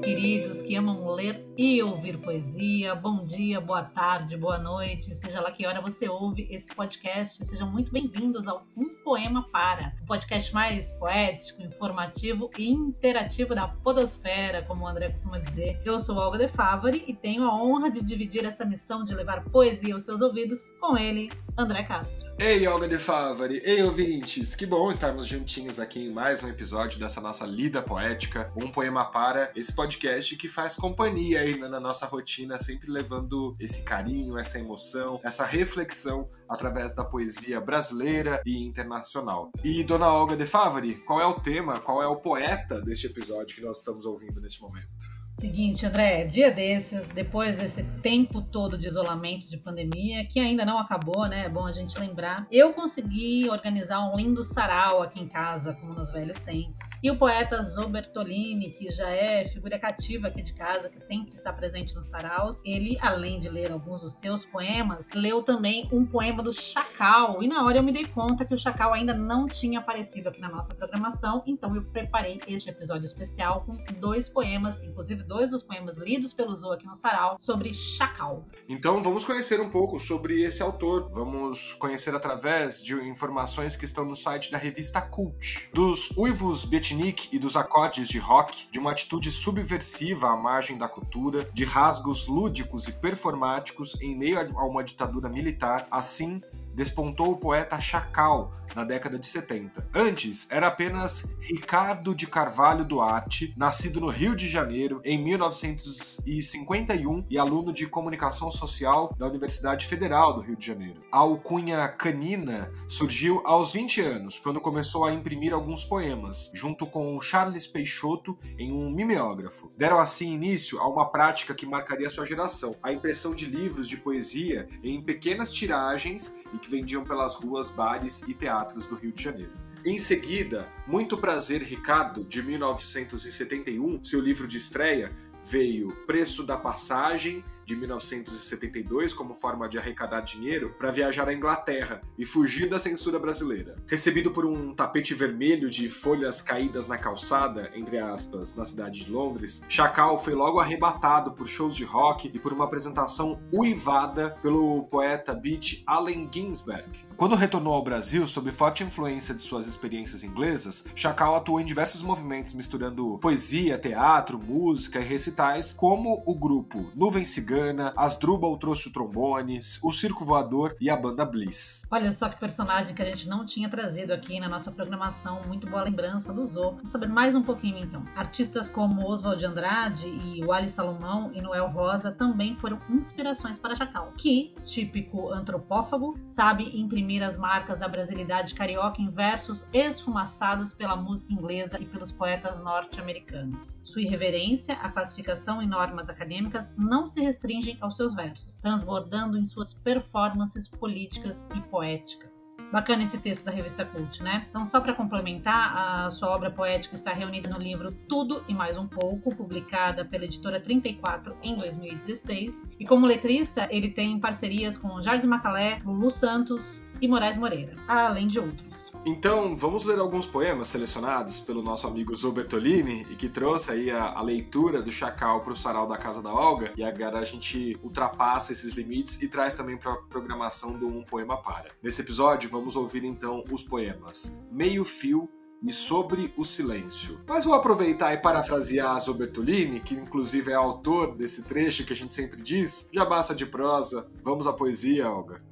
queridos que amam ler e ouvir poesia. Bom dia, boa tarde, boa noite, seja lá que hora você ouve esse podcast. Sejam muito bem-vindos ao Um Poema Para, o podcast mais poético, informativo e interativo da podosfera, como o André costuma dizer. Eu sou Olga De Favari e tenho a honra de dividir essa missão de levar poesia aos seus ouvidos com ele, André Castro. Ei, Olga De Favari! Ei, ouvintes! Que bom estarmos juntinhos aqui em mais um episódio dessa nossa lida poética, Um Poema Para, esse podcast que faz companhia aí na nossa rotina, sempre levando esse carinho, essa emoção, essa reflexão através da poesia brasileira e internacional. E Dona Olga De Favari, qual é o tema, qual é o poeta deste episódio que nós estamos ouvindo neste momento? Seguinte, André, dia desses, depois desse tempo todo de isolamento, de pandemia, que ainda não acabou, né? É bom a gente lembrar. Eu consegui organizar um lindo sarau aqui em casa, como nos velhos tempos. E o poeta Zobertolini, que já é figura cativa aqui de casa, que sempre está presente nos saraus, ele, além de ler alguns dos seus poemas, leu também um poema do Chacal. E na hora eu me dei conta que o Chacal ainda não tinha aparecido aqui na nossa programação, então eu preparei este episódio especial com dois poemas, inclusive dois dos poemas lidos pelo Zou aqui no Sarau sobre Chacal. Então vamos conhecer um pouco sobre esse autor. Vamos conhecer através de informações que estão no site da revista Cult. Dos uivos beatnik e dos acordes de rock, de uma atitude subversiva à margem da cultura, de rasgos lúdicos e performáticos em meio a uma ditadura militar, assim despontou o poeta Chacal na década de 70. Antes, era apenas Ricardo de Carvalho Duarte, nascido no Rio de Janeiro em 1951 e aluno de comunicação social da Universidade Federal do Rio de Janeiro. A alcunha canina surgiu aos 20 anos, quando começou a imprimir alguns poemas, junto com Charles Peixoto em um mimeógrafo. Deram assim início a uma prática que marcaria sua geração, a impressão de livros de poesia em pequenas tiragens e que que vendiam pelas ruas, bares e teatros do Rio de Janeiro. Em seguida, Muito Prazer Ricardo, de 1971, seu livro de estreia, veio Preço da Passagem de 1972 como forma de arrecadar dinheiro para viajar à Inglaterra e fugir da censura brasileira. Recebido por um tapete vermelho de folhas caídas na calçada, entre aspas, na cidade de Londres, Chacal foi logo arrebatado por shows de rock e por uma apresentação uivada pelo poeta beat Allen Ginsberg. Quando retornou ao Brasil, sob forte influência de suas experiências inglesas, Chacal atuou em diversos movimentos misturando poesia, teatro, música e recitais, como o grupo Nuvem Cigana Cigana, Asdrubal trouxe o trombone, o Circo Voador e a banda Bliss. Olha só que personagem que a gente não tinha trazido aqui na nossa programação, muito boa lembrança do Zo. Vamos saber mais um pouquinho então. Artistas como Oswald Andrade e Wally Salomão e Noel Rosa também foram inspirações para Chacal, que, típico antropófago, sabe imprimir as marcas da brasilidade carioca em versos esfumaçados pela música inglesa e pelos poetas norte-americanos. Sua irreverência, a classificação em normas acadêmicas não se restringe restringem aos seus versos, transbordando em suas performances políticas e poéticas. Bacana esse texto da revista Cult, né? Então, só para complementar, a sua obra poética está reunida no livro Tudo e Mais um Pouco, publicada pela editora 34 em 2016. E como letrista, ele tem parcerias com Jardim Macalé, Lulu Santos, e Moraes Moreira, além de outros. Então, vamos ler alguns poemas selecionados pelo nosso amigo Zobertolini e que trouxe aí a, a leitura do Chacal para o Sarau da Casa da Olga. E agora a gente ultrapassa esses limites e traz também para a programação do Um Poema Para. Nesse episódio, vamos ouvir então os poemas Meio Fio e sobre o silêncio. Mas vou aproveitar e parafrasear Zobertolini, que inclusive é autor desse trecho que a gente sempre diz. Já basta de prosa, vamos à poesia, Olga.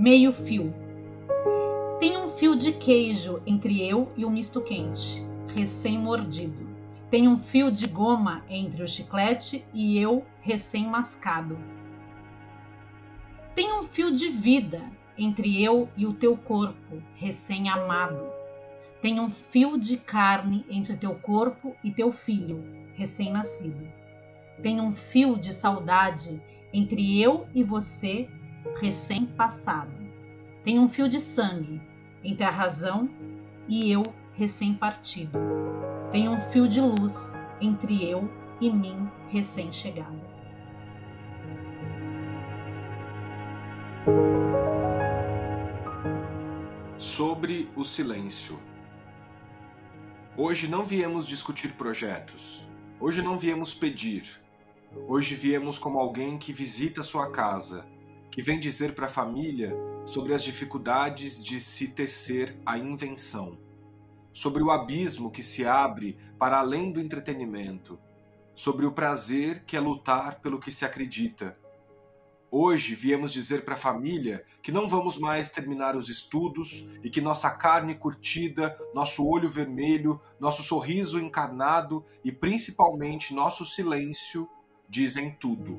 Meio fio. Tem um fio de queijo entre eu e o misto quente, recém-mordido. Tem um fio de goma entre o chiclete e eu, recém-mascado Tem um fio de vida entre eu e o teu corpo recém-amado. Tem um fio de carne entre teu corpo e teu filho recém-nascido. Tem um fio de saudade entre eu e você recém-passado. Tem um fio de sangue entre a razão e eu recém-partido. Tem um fio de luz entre eu e mim recém-chegada. Sobre o silêncio. Hoje não viemos discutir projetos. Hoje não viemos pedir. Hoje viemos como alguém que visita sua casa, que vem dizer para a família sobre as dificuldades de se tecer a invenção, sobre o abismo que se abre para além do entretenimento, sobre o prazer que é lutar pelo que se acredita. Hoje viemos dizer para a família que não vamos mais terminar os estudos e que nossa carne curtida, nosso olho vermelho, nosso sorriso encarnado e principalmente nosso silêncio dizem tudo.